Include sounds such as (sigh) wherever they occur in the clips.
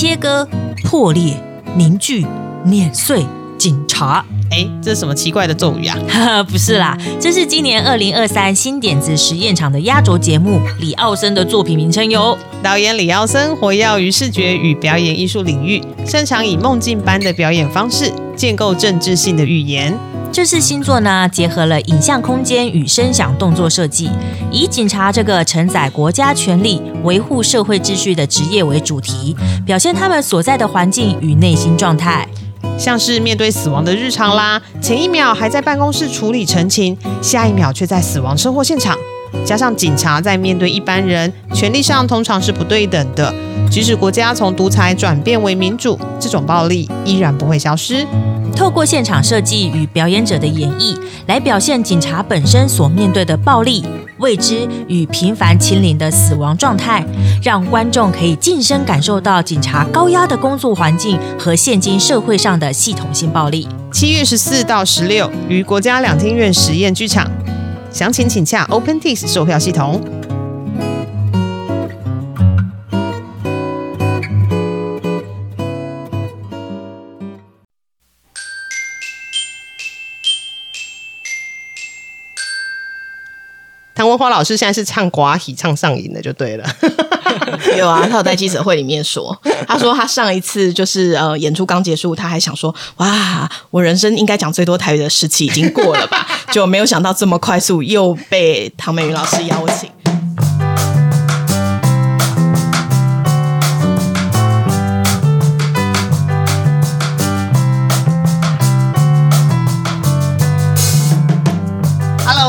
切割、破裂、凝聚、碾碎、警察。哎，这是什么奇怪的咒语啊？(laughs) 不是啦，这是今年二零二三新点子实验场的压轴节目李奥森的作品名称哟。导演李奥森活跃于视觉与表演艺术领域，擅长以梦境般的表演方式建构政治性的语言。这次新作呢，结合了影像空间与声响动作设计，以警察这个承载国家权力、维护社会秩序的职业为主题，表现他们所在的环境与内心状态。像是面对死亡的日常啦，前一秒还在办公室处理陈情，下一秒却在死亡车祸现场。加上警察在面对一般人，权力上通常是不对等的。即使国家从独裁转变为民主，这种暴力依然不会消失。透过现场设计与表演者的演绎，来表现警察本身所面对的暴力、未知与频繁亲临的死亡状态，让观众可以近身感受到警察高压的工作环境和现今社会上的系统性暴力。七月十四到十六，于国家两厅院实验剧场，详情请洽 OpenTix 售票系统。唐文华老师现在是唱寡喜唱上瘾的，就对了。(laughs) 有啊，他有在记者会里面说，他说他上一次就是呃演出刚结束，他还想说哇，我人生应该讲最多台语的时期已经过了吧，(laughs) 就没有想到这么快速又被唐美云老师邀请。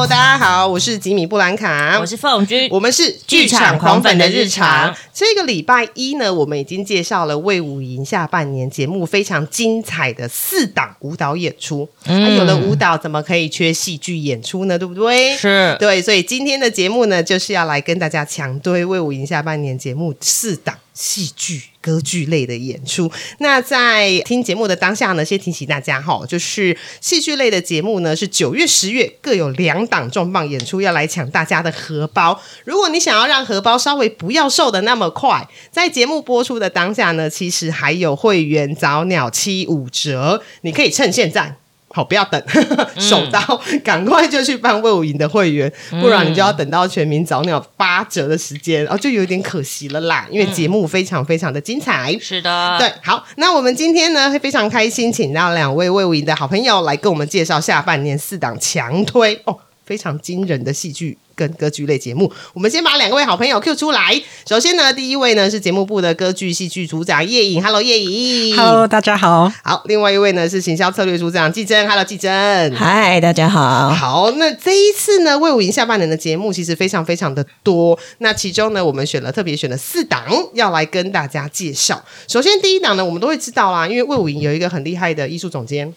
大家好，我是吉米布兰卡，我是凤君，我们是剧场狂粉的日常。这个礼拜一呢，我们已经介绍了魏武营下半年节目非常精彩的四档舞蹈演出。嗯，有了舞蹈，怎么可以缺戏剧演出呢？对不对？是对，所以今天的节目呢，就是要来跟大家强推魏武营下半年节目四档。戏剧、歌剧类的演出。那在听节目的当下呢，先提醒大家哈，就是戏剧类的节目呢，是九月、十月各有两档重磅演出要来抢大家的荷包。如果你想要让荷包稍微不要瘦的那么快，在节目播出的当下呢，其实还有会员早鸟七五折，你可以趁现在。好，不要等，(laughs) 手刀，赶快就去办魏武营的会员，不然你就要等到全民早鸟八折的时间，然后就有点可惜了啦。因为节目非常非常的精彩，是的，对。好，那我们今天呢会非常开心，请到两位魏武营的好朋友来跟我们介绍下半年四档强推哦，非常惊人的戏剧。跟歌剧类节目，我们先把两位好朋友 Q 出来。首先呢，第一位呢是节目部的歌剧戏剧组长叶颖，Hello 叶颖，Hello 大家好。好，另外一位呢是行销策略组长季珍，Hello 季珍，嗨大家好。好，那这一次呢，魏武营下半年的节目其实非常非常的多，那其中呢，我们选了特别选了四档要来跟大家介绍。首先第一档呢，我们都会知道啦，因为魏武营有一个很厉害的艺术总监。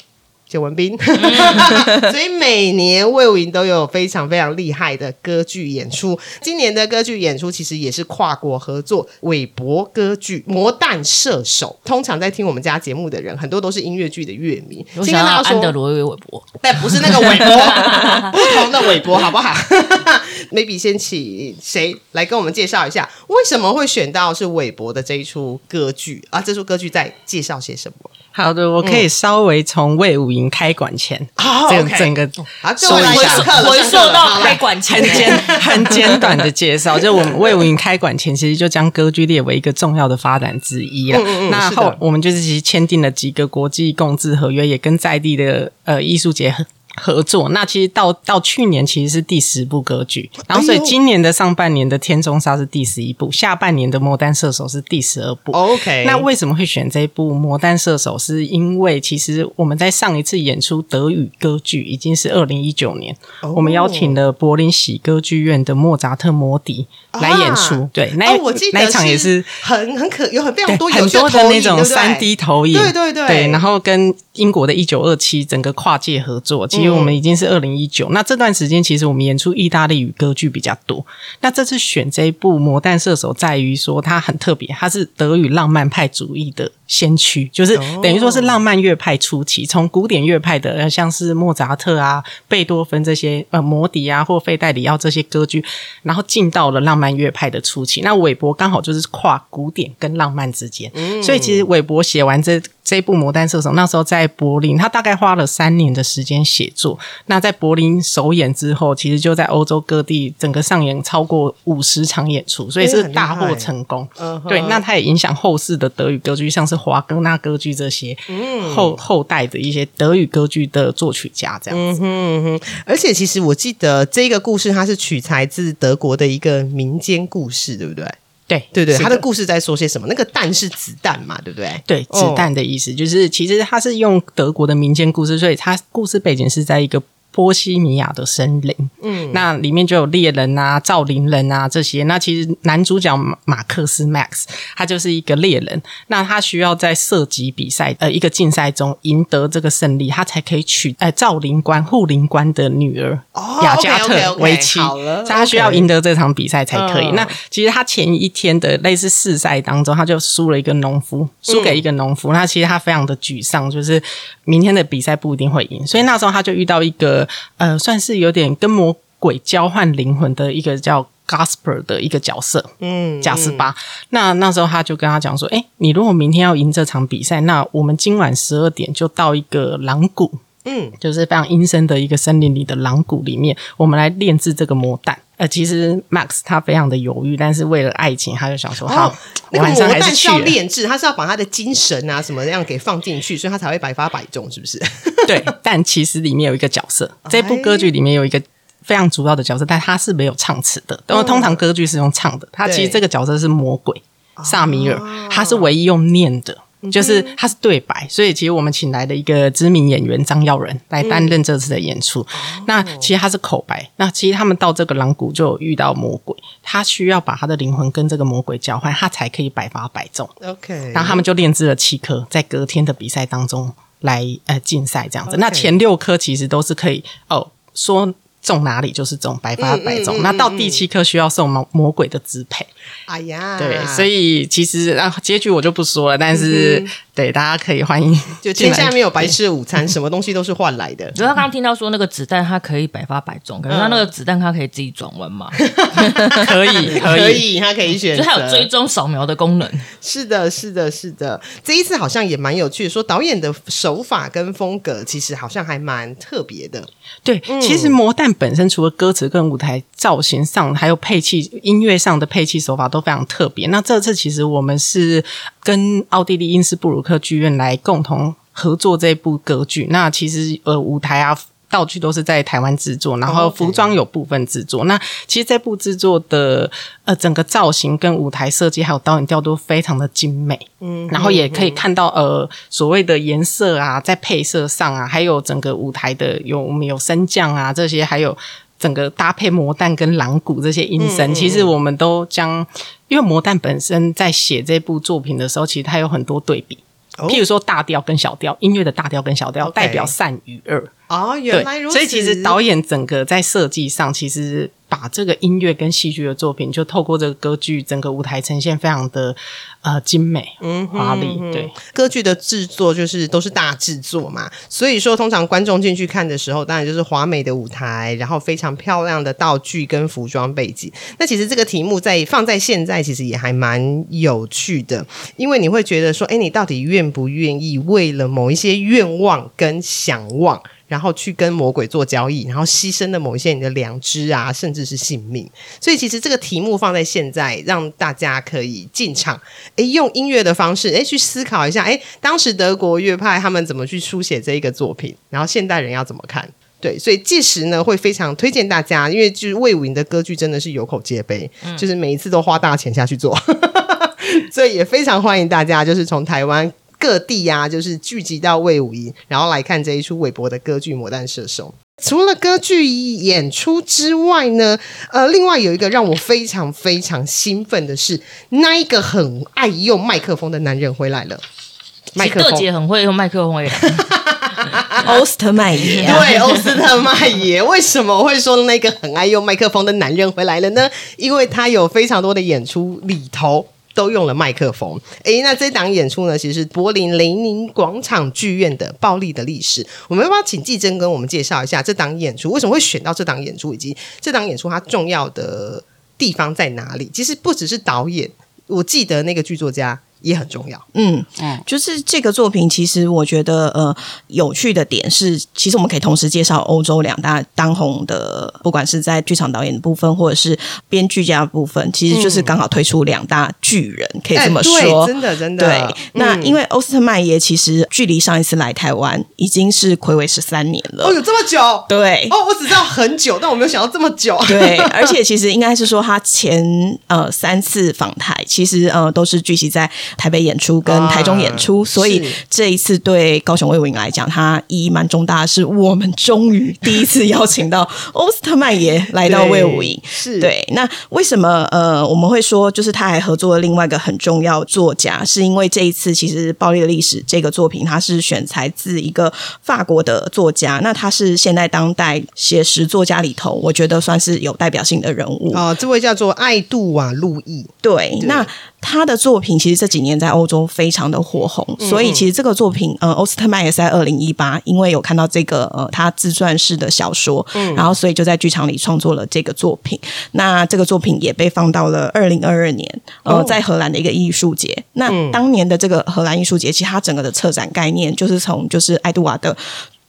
谢文斌，(laughs) 所以每年魏武营都有非常非常厉害的歌剧演出。今年的歌剧演出其实也是跨国合作，韦伯歌剧《魔弹射手》。通常在听我们家节目的人，很多都是音乐剧的乐迷。先跟大家说，安德罗韦伯，但不是那个韦伯，不同的韦伯，好不好？(laughs) Maybe 先请谁来跟我们介绍一下，为什么会选到是韦伯的这一出歌剧啊？这出歌剧在介绍些什么？好的，我可以稍微从魏武营开馆前这个整个说一下，回溯到开馆前，很 (laughs) 简很简短的介绍。就我们魏武营开馆前，其实就将歌剧列为一个重要的发展之一了。那后我们就是其实签订了几个国际共治合约，也跟在地的呃艺术节。合作，那其实到到去年其实是第十部歌剧，然后所以今年的上半年的《天中沙》是第十一部，下半年的《魔弹射手》是第十二部。OK，那为什么会选这部《魔弹射手》？是因为其实我们在上一次演出德语歌剧已经是二零一九年，我们邀请了柏林喜歌剧院的莫扎特《摩笛》来演出。对，那我记得那一场也是很很可有很非常多很多的那种三 D 投影，对对对，对，然后跟英国的一九二七整个跨界合作。因为我们已经是二零一九，那这段时间其实我们演出意大利语歌剧比较多。那这次选这一部《魔弹射手》，在于说它很特别，它是德语浪漫派主义的。先驱，就是等于说是浪漫乐派初期，从古典乐派的像是莫扎特啊、贝多芬这些呃摩笛啊或费代里奥这些歌剧，然后进到了浪漫乐派的初期。那韦伯刚好就是跨古典跟浪漫之间，所以其实韦伯写完这。这部《魔弹射手》那时候在柏林，他大概花了三年的时间写作。那在柏林首演之后，其实就在欧洲各地整个上演超过五十场演出，所以是大获成功。对，那他也影响后世的德语歌剧，像是华格纳歌剧这些后后代的一些德语歌剧的作曲家这样子。而且，其实我记得这个故事，它是取材自德国的一个民间故事，对不对？对对对，他的故事在说些什么？那个蛋是子弹嘛，对不对？对，子弹的意思就是，其实他是用德国的民间故事，所以他故事背景是在一个。波西米亚的森林，嗯，那里面就有猎人啊、造林人啊这些。那其实男主角马克思 Max 他就是一个猎人，那他需要在射击比赛呃一个竞赛中赢得这个胜利，他才可以娶呃造林官护林官的女儿雅加特为妻。他需要赢得这场比赛才可以。那其实他前一天的类似试赛当中，他就输了一个农夫，输给一个农夫。那其实他非常的沮丧，就是明天的比赛不一定会赢。所以那时候他就遇到一个。呃，算是有点跟魔鬼交换灵魂的一个叫 Gasper 的一个角色，嗯，贾斯巴。那那时候他就跟他讲说：“哎，你如果明天要赢这场比赛，那我们今晚十二点就到一个狼谷，嗯，就是非常阴森的一个森林里的狼谷里面，我们来炼制这个魔弹。”呃，其实 Max 他非常的犹豫，但是为了爱情，他就想说：“好，晚上还是去。”要炼制，他是要把他的精神啊什么样给放进去，所以他才会百发百中，是不是？(laughs) 对。但其实里面有一个角色，这部歌剧里面有一个非常主要的角色，但他是没有唱词的。因为通常歌剧是用唱的，他其实这个角色是魔鬼萨米尔，他是唯一用念的。就是他是对白，所以其实我们请来的一个知名演员张耀仁来担任这次的演出。那其实他是口白。那其实他们到这个狼谷就遇到魔鬼，他需要把他的灵魂跟这个魔鬼交换，他才可以百发百中。OK，然后他们就炼制了七颗，在隔天的比赛当中来呃竞赛这样子。那前六颗其实都是可以哦说。中哪里就是种，百发百中。那到第七颗需要受魔魔鬼的支配。哎呀，对，所以其实啊，结局我就不说了，但是。对，大家可以欢迎。就天下没有白吃的午餐，什么东西都是换来的。主要刚刚听到说那个子弹它可以百发百中，可是它那个子弹它可以自己转弯吗？(laughs) (laughs) 可以，可以，它可以选，就它有追踪扫描的功能。是的，是的，是的。这一次好像也蛮有趣，说导演的手法跟风格其实好像还蛮特别的。对，其实魔弹本身除了歌词跟舞台造型上，还有配器、音乐上的配器手法都非常特别。那这次其实我们是。跟奥地利因斯布鲁克剧院来共同合作这部歌剧，那其实呃舞台啊道具都是在台湾制作，然后服装有部分制作。那其实这部制作的呃整个造型跟舞台设计还有导演调度非常的精美，嗯，然后也可以看到呃所谓的颜色啊，在配色上啊，还有整个舞台的有我们有升降啊这些，还有。整个搭配魔弹跟狼骨这些音声，其实我们都将，因为魔弹本身在写这部作品的时候，其实它有很多对比，譬如说大调跟小调，音乐的大调跟小调代表善与恶。哦，原来如此。所以其实导演整个在设计上，其实。把这个音乐跟戏剧的作品，就透过这个歌剧，整个舞台呈现非常的呃精美、嗯华丽。对，歌剧的制作就是都是大制作嘛，所以说通常观众进去看的时候，当然就是华美的舞台，然后非常漂亮的道具跟服装背景。那其实这个题目在放在现在，其实也还蛮有趣的，因为你会觉得说，哎，你到底愿不愿意为了某一些愿望跟想望？然后去跟魔鬼做交易，然后牺牲了某一些你的良知啊，甚至是性命。所以其实这个题目放在现在，让大家可以进场，诶，用音乐的方式，诶，去思考一下，诶，当时德国乐派他们怎么去书写这一个作品，然后现代人要怎么看？对，所以届时呢，会非常推荐大家，因为就是魏武营的歌剧真的是有口皆碑，就是每一次都花大钱下去做，(laughs) 所以也非常欢迎大家，就是从台湾。各地呀，就是聚集到魏武营，然后来看这一出韦伯的歌剧《魔弹射手》。除了歌剧演出之外呢，呃，另外有一个让我非常非常兴奋的是，那一个很爱用麦克风的男人回来了。麦克风姐很会用麦克风耶，(laughs) 欧斯特麦耶，对，欧斯特麦耶。为什么会说那个很爱用麦克风的男人回来了呢？因为他有非常多的演出里头。都用了麦克风。诶，那这档演出呢，其实是柏林雷宁广场剧院的暴力的历史。我们要不要请季真跟我们介绍一下这档演出？为什么会选到这档演出，以及这档演出它重要的地方在哪里？其实不只是导演，我记得那个剧作家。也很重要，嗯嗯，就是这个作品，其实我觉得呃有趣的点是，其实我们可以同时介绍欧洲两大当红的，不管是在剧场导演的部分，或者是编剧家的部分，其实就是刚好推出两大巨人，可以这么说，真的真的。对，那因为欧斯特曼耶其实距离上一次来台湾已经是暌违十三年了，哦，有这么久？对，哦，我只知道很久，但我没有想到这么久。对，(laughs) 而且其实应该是说他前呃三次访台，其实呃都是聚集在。台北演出跟台中演出，所以这一次对高雄魏武营来讲，它意义蛮重大的是，我们终于第一次邀请到欧斯特曼也来到魏武营。(laughs) 是对，那为什么呃我们会说，就是他还合作了另外一个很重要作家，是因为这一次其实《暴力的历史》这个作品，它是选材自一个法国的作家，那他是现代当代写实作家里头，我觉得算是有代表性的人物哦。这位叫做爱杜瓦路易，对，那。他的作品其实这几年在欧洲非常的火红，所以其实这个作品，呃，欧斯特曼也是在二零一八，因为有看到这个呃他自传式的小说，然后所以就在剧场里创作了这个作品。那这个作品也被放到了二零二二年，呃，在荷兰的一个艺术节。那当年的这个荷兰艺术节，其实它整个的策展概念就是从就是爱杜瓦的。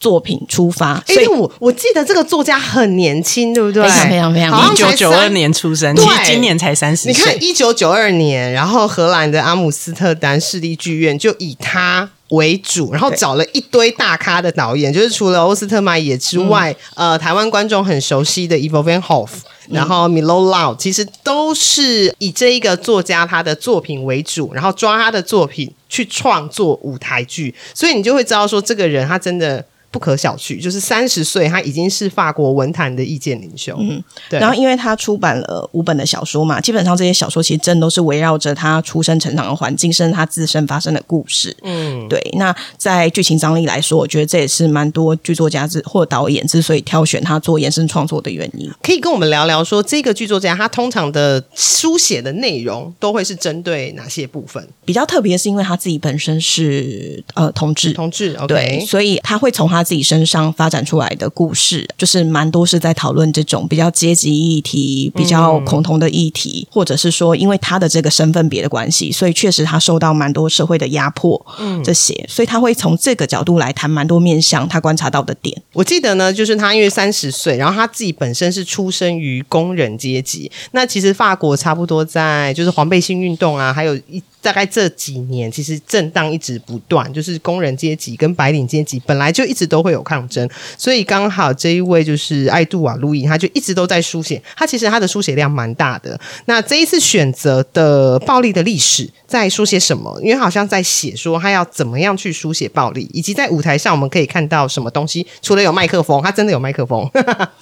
作品出发，所以我我记得这个作家很年轻，对不对？非常非常非常，一九九二年出生，其实今年才三十。你看，一九九二年，然后荷兰的阿姆斯特丹市立剧院就以他为主，然后找了一堆大咖的导演，就是除了欧斯特曼也之外，呃，台湾观众很熟悉的 Ivo Van Hof，然后 Milo Lau，其实都是以这一个作家他的作品为主，然后抓他的作品去创作舞台剧，所以你就会知道说，这个人他真的。不可小觑，就是三十岁，他已经是法国文坛的意见领袖。嗯，对。然后，因为他出版了五本的小说嘛，基本上这些小说其实真都是围绕着他出生成长的环境，甚至他自身发生的故事。嗯，对。那在剧情张力来说，我觉得这也是蛮多剧作家之或导演之所以挑选他做延伸创作的原因。可以跟我们聊聊说，这个剧作家他通常的书写的内容都会是针对哪些部分？比较特别是因为他自己本身是呃同志，同志对，所以他会从他。自己身上发展出来的故事，就是蛮多是在讨论这种比较阶级议题、比较恐同的议题，或者是说，因为他的这个身份别的关系，所以确实他受到蛮多社会的压迫，嗯，这些，所以他会从这个角度来谈蛮多面向他观察到的点。我记得呢，就是他因为三十岁，然后他自己本身是出生于工人阶级，那其实法国差不多在就是黄背心运动啊，还有一。大概这几年，其实震荡一直不断，就是工人阶级跟白领阶级本来就一直都会有抗争，所以刚好这一位就是爱杜瓦路易，他就一直都在书写，他其实他的书写量蛮大的。那这一次选择的暴力的历史在书写什么？因为好像在写说他要怎么样去书写暴力，以及在舞台上我们可以看到什么东西？除了有麦克风，他真的有麦克风。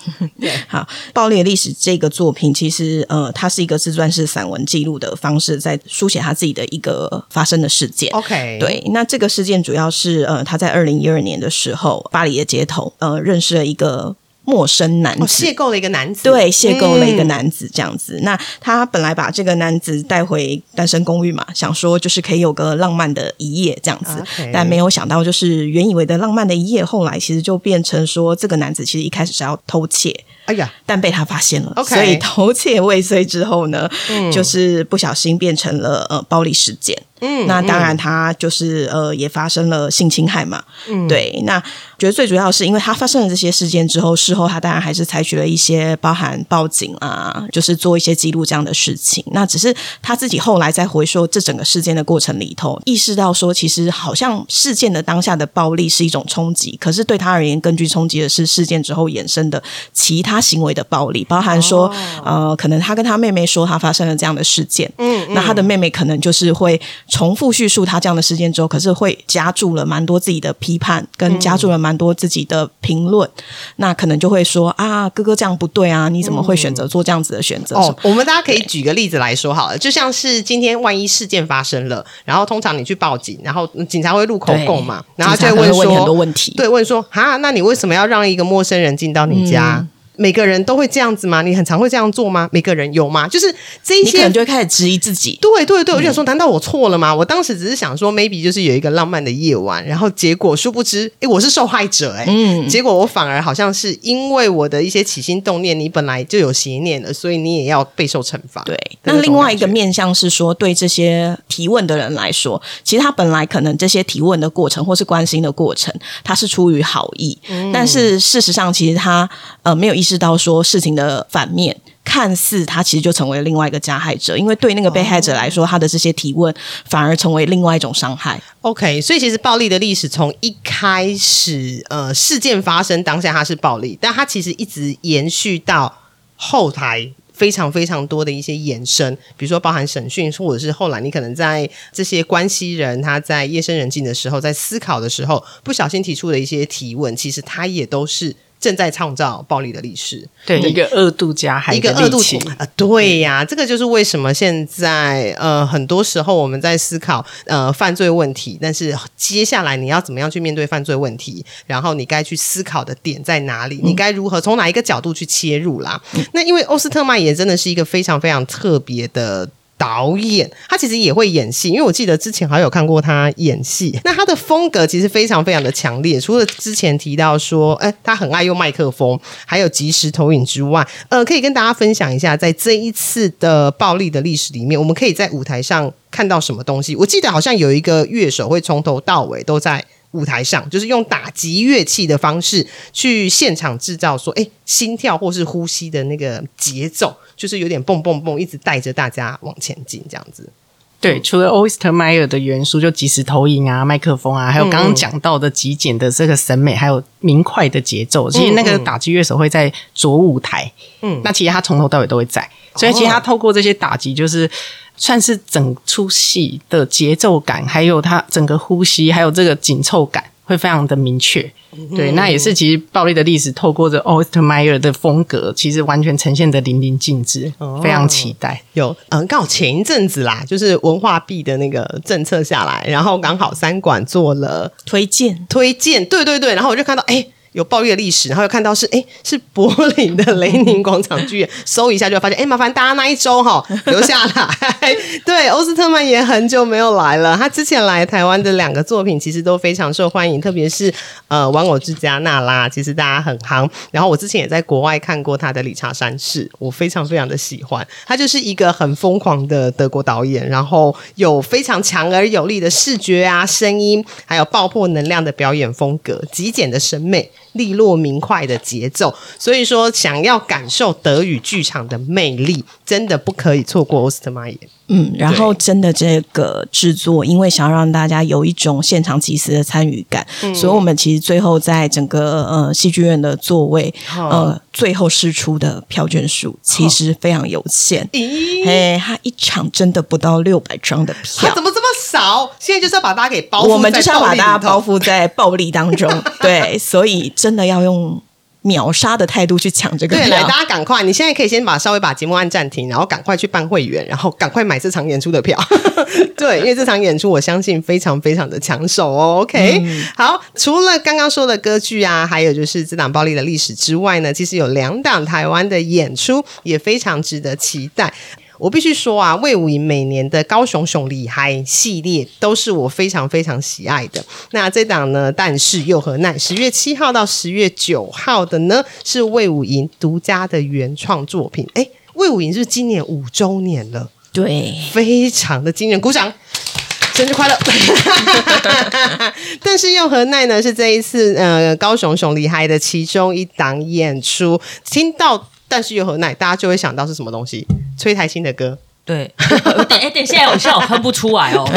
(laughs) 好，暴力历史这个作品其实呃，它是一个自传式散文记录的方式，在书写他自己的。一个发生的事件，OK，对，那这个事件主要是呃，他在二零一二年的时候，巴黎的街头呃，认识了一个陌生男子，邂逅了一个男子，对，邂逅了一个男子这样子。那他本来把这个男子带回单身公寓嘛，想说就是可以有个浪漫的一夜这样子，但没有想到就是原以为的浪漫的一夜，后来其实就变成说这个男子其实一开始是要偷窃。哎呀！但被他发现了，所以偷窃未遂之后呢，就是不小心变成了呃暴力事件。嗯，那当然他就是呃也发生了性侵害嘛。嗯，对。那觉得最主要是因为他发生了这些事件之后，事后他当然还是采取了一些包含报警啊，就是做一些记录这样的事情。那只是他自己后来在回说这整个事件的过程里头，意识到说其实好像事件的当下的暴力是一种冲击，可是对他而言，根据冲击的是事件之后衍生的其他。他行为的暴力，包含说，呃，可能他跟他妹妹说他发生了这样的事件，嗯，那他的妹妹可能就是会重复叙述他这样的事件之后，可是会加注了蛮多自己的批判，跟加注了蛮多自己的评论，那可能就会说啊，哥哥这样不对啊，你怎么会选择做这样子的选择？哦，我们大家可以举个例子来说好了，就像是今天万一事件发生了，然后通常你去报警，然后警察会录口供嘛，然后就会问说很多问题，对，问说啊，那你为什么要让一个陌生人进到你家？每个人都会这样子吗？你很常会这样做吗？每个人有吗？就是这一你可些能就会开始质疑自己。对对对，我就想说，难道我错了吗？我当时只是想说，maybe 就是有一个浪漫的夜晚，然后结果殊不知，哎，我是受害者、诶，嗯结果我反而好像是因为我的一些起心动念，你本来就有邪念了，所以你也要备受惩罚。对，那另外一个面向是说，对这些提问的人来说，其实他本来可能这些提问的过程或是关心的过程，他是出于好意，嗯但是事实上，其实他呃没有意识到说事情的反面。看似他其实就成为另外一个加害者，因为对那个被害者来说，他的这些提问反而成为另外一种伤害。OK，所以其实暴力的历史从一开始，呃，事件发生当下它是暴力，但它其实一直延续到后台。非常非常多的一些延伸，比如说包含审讯，或者是后来你可能在这些关系人他在夜深人静的时候，在思考的时候，不小心提出的一些提问，其实他也都是正在创造暴力的历史。对一个二度加害一个二度的利器啊、呃对呀，这个就是为什么现在呃很多时候我们在思考呃犯罪问题，但是接下来你要怎么样去面对犯罪问题，然后你该去思考的点在哪里，你该如何从哪一个角度去切入啦？那因为欧斯特曼也真的是一个非常非常特别的。导演他其实也会演戏，因为我记得之前还有看过他演戏。(laughs) 那他的风格其实非常非常的强烈，除了之前提到说，哎，他很爱用麦克风，还有即时投影之外，呃，可以跟大家分享一下，在这一次的暴力的历史里面，我们可以在舞台上看到什么东西。我记得好像有一个乐手会从头到尾都在。舞台上就是用打击乐器的方式去现场制造说，哎，心跳或是呼吸的那个节奏，就是有点蹦蹦蹦，一直带着大家往前进这样子。对，除了 Oyster Meyer 的元素，就即时投影啊、麦克风啊，还有刚刚讲到的极简的这个审美，还有明快的节奏。其实那个打击乐手会在左舞台，嗯，那其实他从头到尾都会在，所以其实他透过这些打击，就是算是整出戏的节奏感，还有他整个呼吸，还有这个紧凑感。会非常的明确，对，那也是其实暴力的历史透过这 Oyster Meyer 的风格，其实完全呈现的淋漓尽致，非常期待。有，嗯，刚好前一阵子啦，就是文化币的那个政策下来，然后刚好三馆做了推荐推荐，对对对，然后我就看到，哎。有暴力的历史，然后又看到是哎是柏林的雷宁广场剧院，搜一下就发现哎麻烦大家那一周哈留下来。(laughs) 对，欧斯特曼也很久没有来了，他之前来台湾的两个作品其实都非常受欢迎，特别是呃玩偶之家娜拉，其实大家很夯。然后我之前也在国外看过他的理查三世，我非常非常的喜欢。他就是一个很疯狂的德国导演，然后有非常强而有力的视觉啊、声音，还有爆破能量的表演风格，极简的审美。利落明快的节奏，所以说想要感受德语剧场的魅力，真的不可以错过欧斯特玛耶。嗯，然后真的这个制作，因为想要让大家有一种现场即时的参与感，所以我们其实最后在整个呃戏剧院的座位，呃，最后试出的票券数其实非常有限。咦，哎，他一场真的不到六百张的票，怎么这么少？现在就是要把大家给包，我们就是要把大家包覆在暴力当中。(laughs) 对，所以真的要用。秒杀的态度去抢这个对，来大家赶快！你现在可以先把稍微把节目按暂停，然后赶快去办会员，然后赶快买这场演出的票。(laughs) 对，因为这场演出我相信非常非常的抢手哦。OK，、嗯、好，除了刚刚说的歌剧啊，还有就是这档暴力的历史之外呢，其实有两档台湾的演出也非常值得期待。我必须说啊，魏武营每年的高雄熊厉害系列都是我非常非常喜爱的。那这档呢，但是又何奈十月七号到十月九号的呢，是魏武营独家的原创作品。哎，魏武营是今年五周年了，对，非常的惊人，鼓掌。生日快乐！(laughs) 但是又何奈呢是这一次呃高雄熊厉害的其中一档演出，听到但是又何奈，大家就会想到是什么东西？崔台青的歌。对，(laughs) 等哎等，现在我现在我哼不出来哦，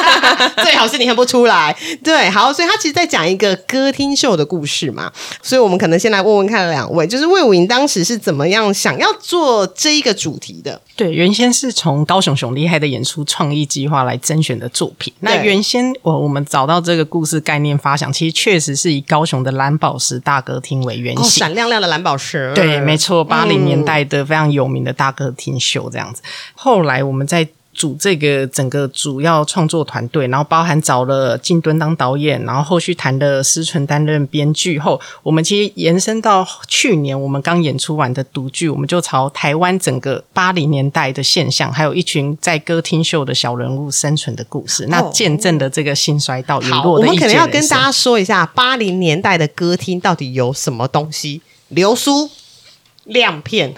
(laughs) 最好是你哼不出来。对，好，所以他其实在讲一个歌厅秀的故事嘛，所以我们可能先来问问看两位，就是魏武营当时是怎么样想要做这一个主题的？对，原先是从高雄熊厉害的演出创意计划来甄选的作品。那原先我我们找到这个故事概念发想，其实确实是以高雄的蓝宝石大歌厅为原型，哦、闪亮亮的蓝宝石。对，没错，八零年代的非常有名的大歌厅秀这样子。后来我们在组这个整个主要创作团队，然后包含找了金敦当导演，然后后续谈的思纯担任编剧后，我们其实延伸到去年我们刚演出完的独剧，我们就朝台湾整个八零年代的现象，还有一群在歌厅秀的小人物生存的故事，那见证的这个兴衰到落我们可能要跟大家说一下，八零年代的歌厅到底有什么东西？流苏、亮片，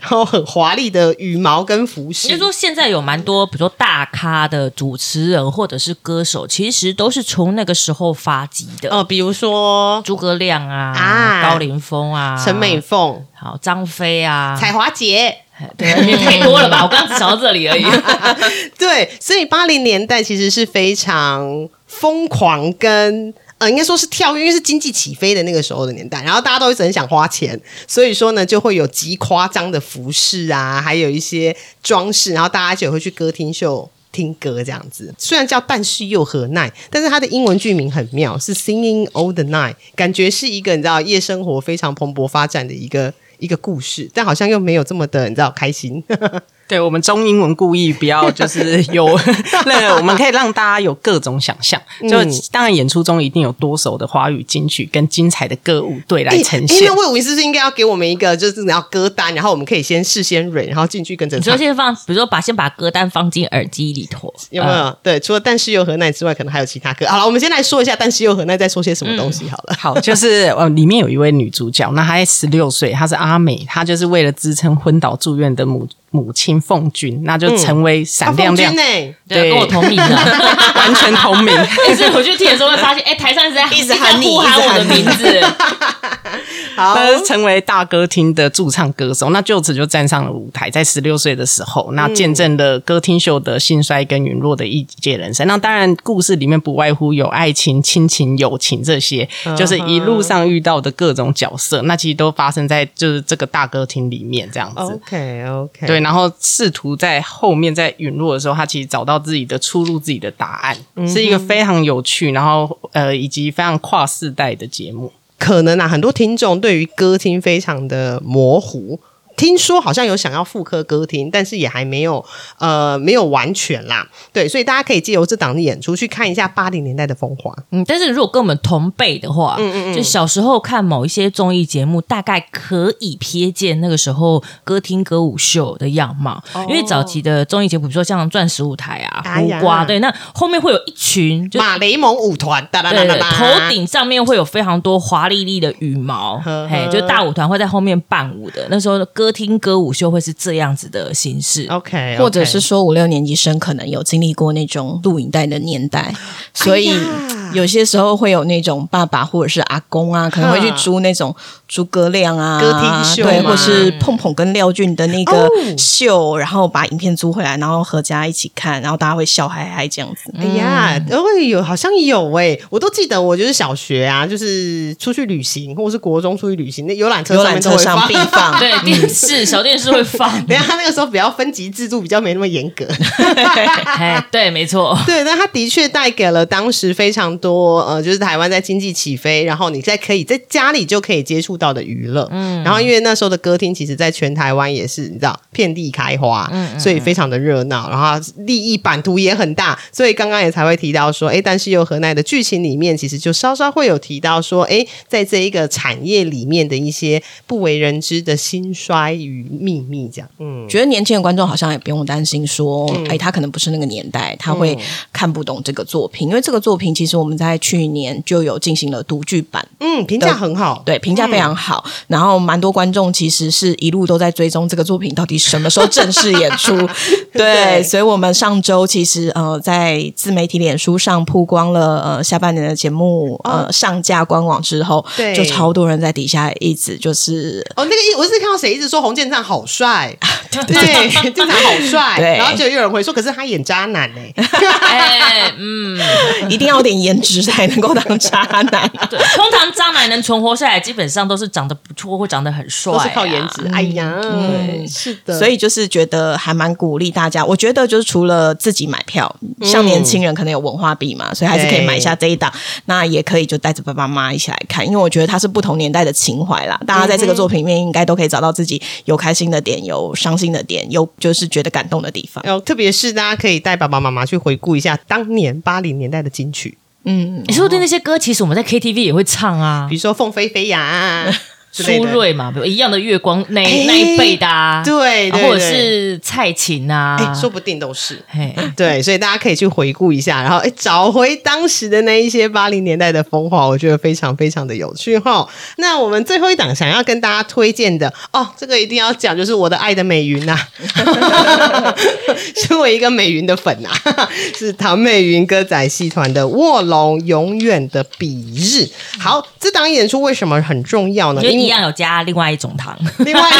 然后很华丽的羽毛跟服饰。应该说，现在有蛮多，比如说大咖的主持人或者是歌手，其实都是从那个时候发迹的。哦，比如说诸葛亮啊，啊高凌风啊，陈美凤、好张飞啊，彩华姐。对，因为太多了吧？我刚刚只想到这里而已。(laughs) 对，所以八零年代其实是非常疯狂跟。呃，应该说是跳跃，因为是经济起飞的那个时候的年代，然后大家都一直很想花钱，所以说呢，就会有极夸张的服饰啊，还有一些装饰，然后大家就会去歌厅秀听歌这样子。虽然叫但是又何奈，但是它的英文剧名很妙，是 Singing All the Night，感觉是一个你知道夜生活非常蓬勃发展的一个一个故事，但好像又没有这么的你知道开心。(laughs) 对我们中英文故意不要就是有 (laughs) 那个，我们可以让大家有各种想象。就当然演出中一定有多首的华语金曲跟精彩的歌舞队来呈哎，现那。魏武是不是应该要给我们一个就是你要歌单，然后我们可以先事先蕊，然后进去跟着你说，先放，比如说把先把歌单放进耳机里头，有没有？呃对，除了但是又何奈之外，可能还有其他歌。好了，我们先来说一下但是又何奈在说些什么东西好了。好，就是呃，里面有一位女主角，那她十六岁，她是阿美，她就是为了支撑昏倒住院的母母亲凤君，那就成为闪亮亮，呢？对，跟我同名的。(laughs) 完全同名。(laughs) 但是我去听的时候会发现，哎，台上一直在一直喊你呼喊我的名字。好，那成为大歌厅的驻唱歌手，那就此就站上了舞台。在十六岁的时候，那见证了歌厅秀的兴衰跟陨落的一届人生。那当然，故事里面不外乎有爱情、亲情、友情这些，就是一路上遇到的各种角色。那其实都发生在就是这个大歌厅里面这样子。OK OK，对，然后试图在后面在陨落的时候，他其实找到自己的出路、自己的答案，是一个非常有趣，然后呃，以及非常跨世代的节目。可能啊，很多听众对于歌厅非常的模糊。听说好像有想要复刻歌厅，但是也还没有呃没有完全啦。对，所以大家可以借由这档的演出去看一下八零年代的风华。嗯，但是如果跟我们同辈的话，嗯嗯就小时候看某一些综艺节目，大概可以瞥见那个时候歌厅歌舞秀的样貌。因为早期的综艺节目，比如说像钻石舞台啊、哎胡瓜，对，那后面会有一群就。马雷蒙舞团，哒哒哒哒哒，头顶上面会有非常多华丽丽的羽毛，呵呵嘿，就大舞团会在后面伴舞的。那时候歌厅歌舞秀会是这样子的形式。OK，或者是说五六年级生可能有经历过那种录影带的年代，所以有些时候会有那种爸爸或者是阿公啊，可能会去租那种诸葛亮啊歌厅秀或是碰碰跟廖俊的那个哦。秀，然后把影片租回来，然后合家一起看，然后大家会笑嗨嗨这样子。哎呀，然后有好像有哎、我都记得，我就是小学啊，就是出去旅行，或者是国中出去旅行，那游览车游上面都会览车上放必放，(laughs) 对，电视小电视会放，等一下他那个时候比较分级制度比较没那么严格，(laughs) (laughs) 哎，对，没错。对，但他的确带给了当时非常多呃，就是台湾在经济起飞，然后你在可以在家里就可以接触到的娱乐，嗯，然后因为那时候的歌厅其实在全台湾也是你知道遍地开花，嗯，所以非常的热闹，然后利益版图也很大，所以刚刚也才会提到说，哎，但是又何奈的剧情里面其实就稍稍会有提到说，哎，在这一个产业里面的一些不为人知的兴衰与秘密，这样，嗯，觉得年轻的观众好像也不用担心说，哎，他可能不是那个年代，他会看不懂这个作品，因为这个作品其实我们在去年就有进行了独剧版，嗯，评价很好，对，评价非常好。然后蛮多观众其实是一路都在追踪这个作品到底什么时候正式演出。(laughs) 对对，所以我们上周其实呃在自媒体脸书上曝光了呃下半年的节目呃上架官网之后，对。就超多人在底下一直就是哦，那个一我是看到谁一直说洪建章好帅，(laughs) 对，建章好帅，对。然后就有人会说，可是他演渣男呢、(laughs) 哎，嗯，一定要有点颜值才能够当渣男。(laughs) 对，通常渣男能存活下来，基本上都是长得不错或长得很帅、啊，都是靠颜值。哎呀，嗯是的，所以就是觉得还蛮鼓励大家。我觉得就是除了自己买票，像年轻人可能有文化币嘛，所以还是可以买一下这一档。那也可以就带着爸爸妈妈一起来看，因为我觉得它是不同年代的情怀啦。大家在这个作品里面应该都可以找到自己有开心的点，有伤心的点，有就是觉得感动的地方。哦，特别是大家可以带爸爸妈妈去回顾一下当年八零年代的金曲，嗯，你说不对那些歌，其实我们在 KTV 也会唱啊比。如说《凤飞飞》呀。(laughs) 苏芮嘛，比如一样的月光那、哎那一辈的啊，对对或者是蔡琴啊，哎，说不定都是。嘿，对，所以大家可以去回顾一下，然后哎，找回当时的那一些八零年代的风华，我觉得非常非常的有趣哈。那我们最后一档想要跟大家推荐的哦，这个一定要讲，就是我的爱的美云呐、(laughs) 身为一个美云的粉呐、(laughs) 是唐美云歌仔戏团的《卧龙永远的比日》。好，这档演出为什么很重要呢？因为就一样有加另外一种糖，另外 (laughs)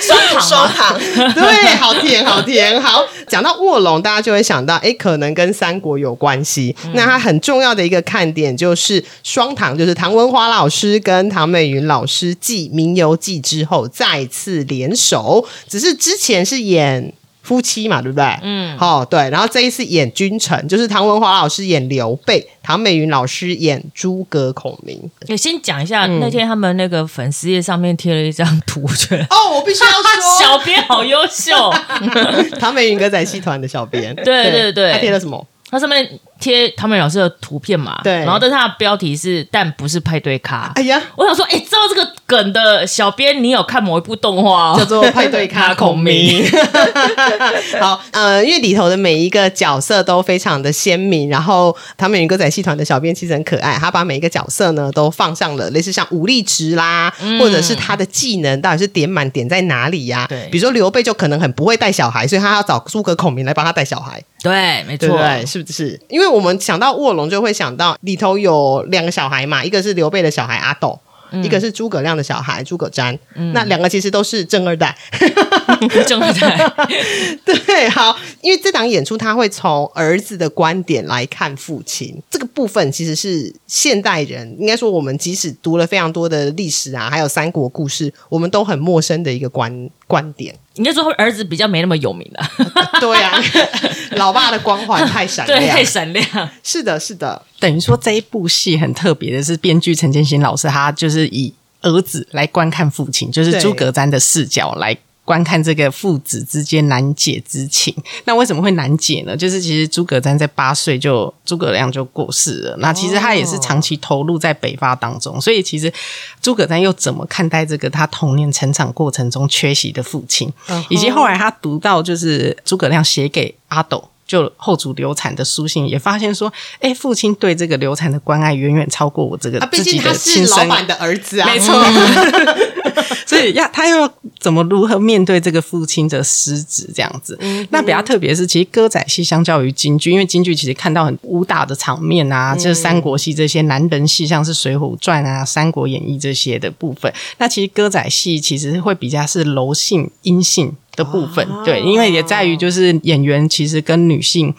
双糖吗双糖，对，好甜，好甜。好，讲到卧龙，大家就会想到，哎，可能跟三国有关系。那它很重要的一个看点就是双糖，就是唐文华老师跟唐美云老师继《名游记》之后再次联手，只是之前是演。夫妻嘛，对不对？嗯，好、对。然后这一次演君臣，就是唐文华老师演刘备，唐美云老师演诸葛孔明。你先讲一下，那天他们那个粉丝页上面贴了一张图，我觉得哦，我必须要说，(laughs) 小编好优秀。(laughs) 唐美云歌仔戏团的小编，(laughs) 对对对他贴了什么？他上面贴唐美老师的图片嘛，对然后但是它的标题是“但不是派对咖”。哎呀，我想说，哎，知道这个梗的小编，你有看某一部动画、哦、叫做派对咖 (laughs) 孔明。(laughs) 好，呃，因为里头的每一个角色都非常的鲜明，然后唐美云歌仔戏团的小编其实很可爱，他把每一个角色呢都放上了类似像武力值啦，或者是他的技能到底是点满点在哪里呀、对比如说刘备就可能很不会带小孩，所以他要找诸葛孔明来帮他带小孩。对，没错？是不是？因为我们想到卧龙，就会想到里头有两个小孩嘛，一个是刘备的小孩阿斗。一个是诸葛亮的小孩诸葛瞻，那两个其实都是正二代。(laughs) 正在 (laughs) 对，好，因为这档演出他会从儿子的观点来看父亲这个部分，其实是现代人应该说，我们即使读了非常多的历史啊，还有三国故事，我们都很陌生的一个观观点。应该说儿子比较没那么有名了，对啊，老爸的光环太闪 (laughs) 对，亮太。闪亮。是的，是的，等于说这一部戏很特别的是，编剧陈建新老师他就是以儿子来观看父亲，就是对诸葛瞻的视角来。观看这个父子之间难解之情，那为什么会难解呢？就是其实诸葛瞻在八岁就诸葛亮就过世了，那其实他也是长期投入在北伐当中，所以其实诸葛瞻又怎么看待这个他童年成长过程中缺席的父亲，以及后来他读到就是诸葛亮写给阿斗。就后主流产的书信，也发现说，哎，父亲对这个流产的关爱远远超过我这个自己的亲生老板的儿子啊，没错，所以要他又要怎么如何面对这个父亲的失职这样子？那比较特别是，其实歌仔戏相较于京剧，因为京剧其实看到很武打的场面啊，就是三国戏这些男人戏，像是《水浒传》啊、《三国演义》这些的部分。那其实歌仔戏其实会比较是柔性、阴性的部分，对，因为也在于就是演员其实跟女性。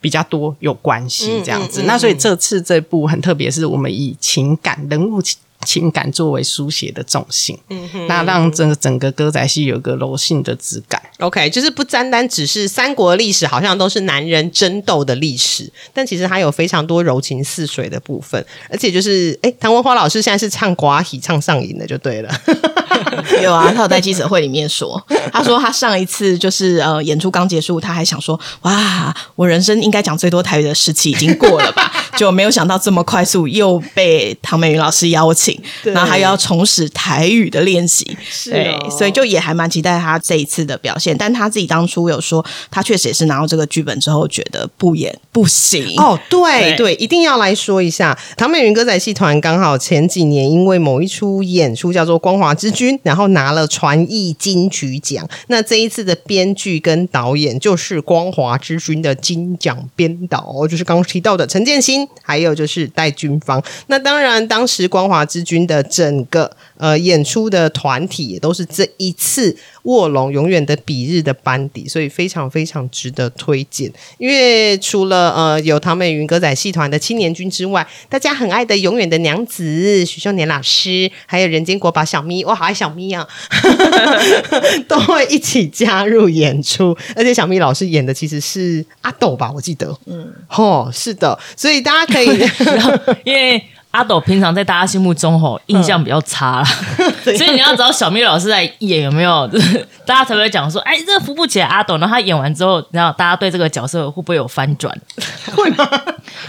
比较多有关系这样子，那所以这次这部很特别，是我们以情感人物情情感作为书写的重心，嗯哼那让整个整个歌仔戏有个柔性的质感。OK，就是不单单只是三国历史，好像都是男人争斗的历史，但其实它有非常多柔情似水的部分，而且就是，哎，唐文华老师现在是唱寡喜唱上瘾的，就对了。(laughs) 有啊，他有在记者会里面说，(laughs) 他说他上一次就是呃演出刚结束，他还想说，哇，我人生应该讲最多台语的时期已经过了吧？(laughs) 就没有想到这么快速又被唐美云老师邀请，对然后还要重拾台语的练习，是对哦，所以就也还蛮期待他这一次的表现。但他自己当初有说，他确实也是拿到这个剧本之后，觉得不演不行哦，对对对，一定要来说一下，唐美云歌仔戏团刚好前几年因为某一出演出叫做《光华之君》，然后拿了传艺金曲奖。那这一次的编剧跟导演就是《光华之君》的金奖编导，就是刚刚提到的陈建新，还有就是戴军芳。那当然，当时《光华之君》的整个呃演出的团体也都是这一次卧龙永远的比日的班底，所以非常非常值得推荐。因为除了呃有唐美云歌仔戏团的青年军之外，大家很爱的永远的娘子许秀年老师，还有人间国宝小咪，我好爱小咪啊，(laughs) 都会一起加入演出。而且小咪老师演的其实是阿斗吧，我记得，嗯，哦，是的，所以大家可以。(laughs) 因为阿斗平常在大家心目中吼印象比较差啦，(laughs) 所以你要知道小咪老师来演有没有，(laughs) 大家才会讲说，哎，这扶不起来阿斗。然后他演完之后，然后大家对这个角色会不会有翻转？(laughs) 会吗？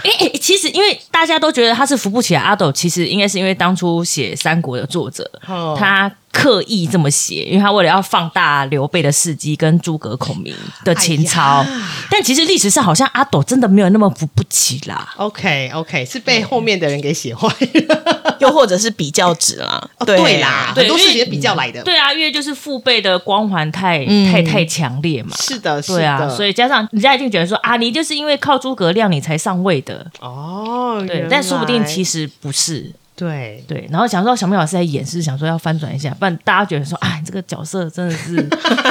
哎，其实因为大家都觉得他是扶不起来阿斗，其实应该是因为当初写三国的作者他。刻意这么写，因为他为了要放大刘备的事迹跟诸葛孔明的情操，但其实历史上好像阿斗真的没有那么扶不起啦。OK OK，是被后面的人给写坏了，(laughs) 又或者是比较值啦。对啦，很多事情比较来的。对啊，因为就是父辈的光环太太太强烈嘛。是的，对啊，所以加上人家一定觉得说啊，你就是因为靠诸葛亮你才上位的哦。对，但说不定其实不是。对对，然后想说小明老师在演，是想说要翻转一下，不然大家觉得说，哎，这个角色真的是 (laughs)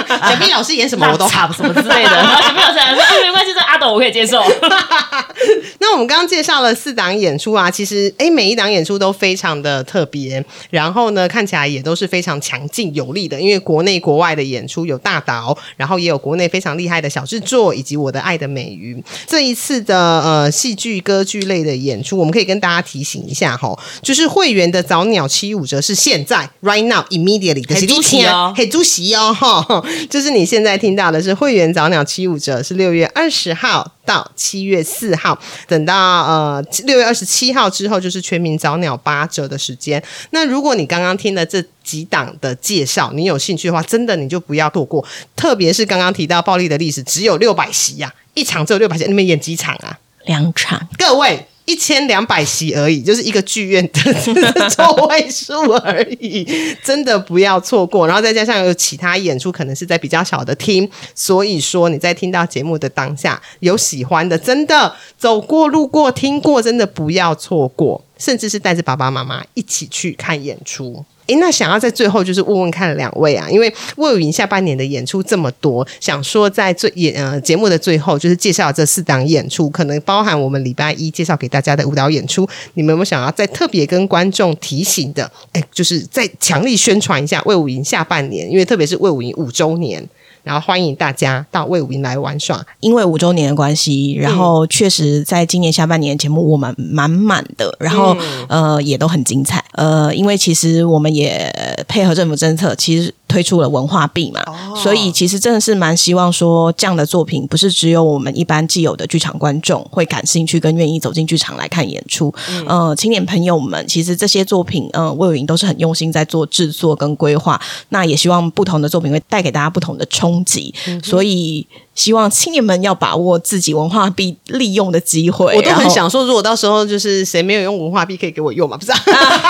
小明老师演什么我都 (laughs) 差什么之类的。(laughs) 然后小明老师说，啊，没关系，斗我可以接受。(laughs) 那我们刚刚介绍了四档演出啊，其实哎，每一档演出都非常的特别，然后呢，看起来也都是非常强劲有力的，因为国内国外的演出有大导，然后也有国内非常厉害的小制作，以及我的爱的美云。这一次的呃戏剧歌剧类的演出，我们可以跟大家提醒一下哈，就是。会员的早鸟七五折，是现在 right now immediately 的黑主席哦，嘿主席哦哈，就是你现在听到的是会员早鸟七五折，是六月二十号到七月四号，等到呃六月二十七号之后，就是全民早鸟八折的时间。那如果你刚刚听的这几档的介绍，你有兴趣的话，真的你就不要错过，特别是刚刚提到暴力的历史，只有六百席呀，一场只有六百席，你们演几场啊？两场，各位。一千两百席而已，就是一个剧院的座位数而已，真的不要错过。然后再加上有其他演出，可能是在比较小的厅，所以说你在听到节目的当下，有喜欢的，真的走过路过听过，真的不要错过，甚至是带着爸爸妈妈一起去看演出。诶，那想要在最后就是问问看两位啊，因为魏武营下半年的演出这么多，想说在最演呃节目的最后，就是介绍这四档演出，可能包含我们礼拜一介绍给大家的舞蹈演出，你们有没有想要再特别跟观众提醒的？诶，就是再强力宣传一下魏武营下半年，因为特别是魏武营五周年。然后欢迎大家到魏武营来玩耍，因为五周年的关系，然后确实在今年下半年节目我们满满的，然后呃也都很精彩，呃，因为其实我们也配合政府政策，其实。推出了文化币嘛，所以其实真的是蛮希望说这样的作品不是只有我们一般既有的剧场观众会感兴趣跟愿意走进剧场来看演出。呃，青年朋友们，其实这些作品，呃，魏伟莹都是很用心在做制作跟规划。那也希望不同的作品会带给大家不同的冲击，所以。希望青年们要把握自己文化币利用的机会。我都很想说，如果到时候就是谁没有用文化币，可以给我用嘛？不是，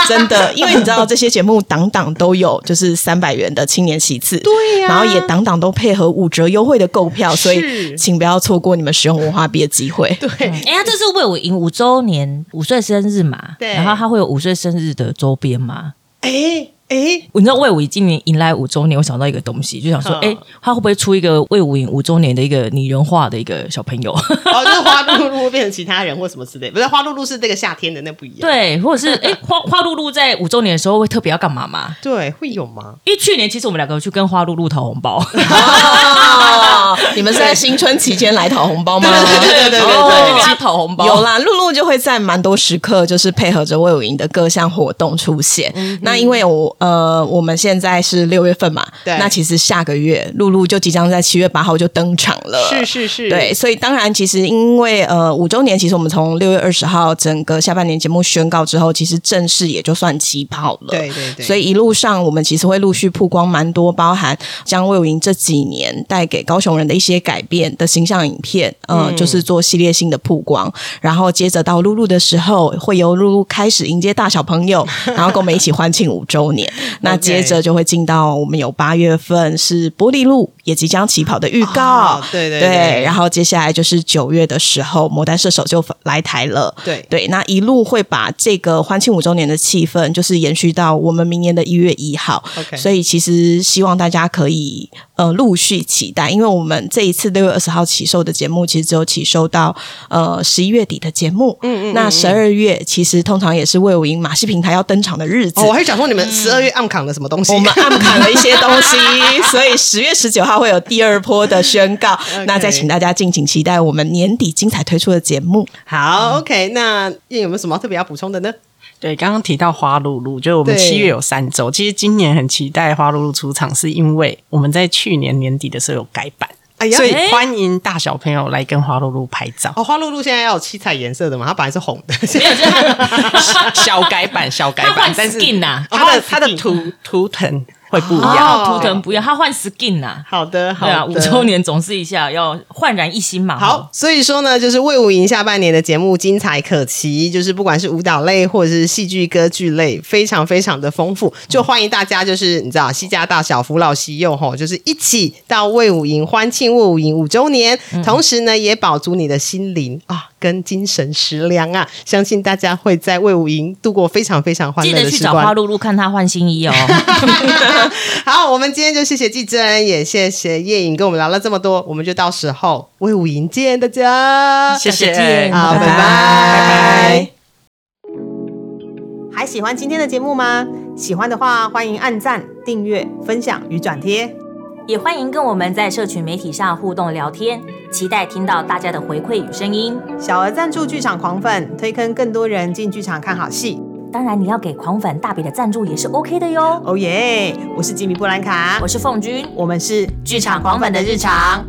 真的，因为你知道这些节目档档都有，就是三百元的青年席次，对呀，然后也档档都配合五折优惠的购票，所以请不要错过你们使用文化币的机会。(laughs) 对，哎呀，这是为我赢五周年五岁生日嘛？对，然后他会有五岁生日的周边吗？哎。哎，你知道魏武营今年迎来五周年，我想到一个东西，就想说，哎，他会不会出一个魏武营五周年的一个拟人化的一个小朋友？哦，就是花露露变成其他人或什么之类，不是花露露是这个夏天的那不一样。对，或者是哎，花花露露在五周年的时候会特别要干嘛吗？对，会有吗？因为去年其实我们两个去跟花露露讨红包，(laughs) 你们是在新春期间来讨红包吗？对对对对对，给他讨红包。有啦，露露就会在蛮多时刻就是配合着魏武营的各项活动出现。那因为我。呃，我们现在是六月份嘛，对，那其实下个月露露就即将在七月八号就登场了，是是是，对，所以当然其实因为呃五周年，其实我们从六月二十号整个下半年节目宣告之后，其实正式也就算起跑了，对对对，所以一路上我们其实会陆续曝光蛮多，包含将魏武营这几年带给高雄人的一些改变的形象影片，嗯，就是做系列性的曝光，然后接着到露露的时候，会由露露开始迎接大小朋友，(laughs) 然后跟我们一起欢庆五周年。那接着就会进到我们有八月份是玻璃路。也即将起跑的预告。哦对对对对然后接下来就是九月的时候，《魔丹射手》就来台了。对对，那一路会把这个欢庆五周年的气氛，就是延续到我们明年的一月一号。OK 所以其实希望大家可以呃陆续期待，因为我们这一次六月二十号起售的节目，其实只有起售到呃十一月底的节目。嗯嗯那十二月其实通常也是魏武营马戏平台要登场的日子。哦，我还想说你们十二月暗扛了什么东西？我们暗砍了一些东西，(laughs) 所以十月十九号会有第二波的宣告。(laughs) 那再请大家敬请期待我们年底精彩推出的节目。好，OK，那燕有没有什么特别要补充的呢？对，刚刚提到花露露，就是我们七月有三周。其实今年很期待花露露出场，是因为我们在去年年底的时候有改版，哎呀所以欢迎大小朋友来跟花露露拍照。哦，花露露现在要有七彩颜色的嘛？它本来是红的，没有，就是小改版，小改版但是，它的它的图图腾会不一样。哦，图腾不一样，他换 skin 呐。好的，好的，对啊，五周年总是一下要焕然一新嘛。好，，所以说呢，就是魏武营下半年的节目精彩可期，就是不管是舞蹈类或者是戏剧歌剧类，非常非常的丰富，就欢迎大家就是你知道，西家大小、扶老西幼吼，就是一起到魏武营欢庆魏武营五周年，同时呢也饱足你的心灵啊跟精神食粮啊，相信大家会在魏武营度过非常非常欢记乐的时光记得去找花。露露看她换新衣哦。(laughs) 好，我们今天就谢谢季珍，也谢谢叶颖跟我们聊了这么多，我们就到时候威武营见大家，谢谢，好，拜拜，拜拜。还喜欢今天的节目吗？喜欢的话，欢迎按赞、订阅、分享与转贴。也欢迎跟我们在社群媒体上互动聊天，期待听到大家的回馈与声音。小额赞助剧场狂粉，推坑更多人进剧场看好戏。当然，你要给狂粉大笔的赞助也是 OK 的哟。哦耶！我是吉米布兰卡，我是凤君，我们是剧场狂粉的日常。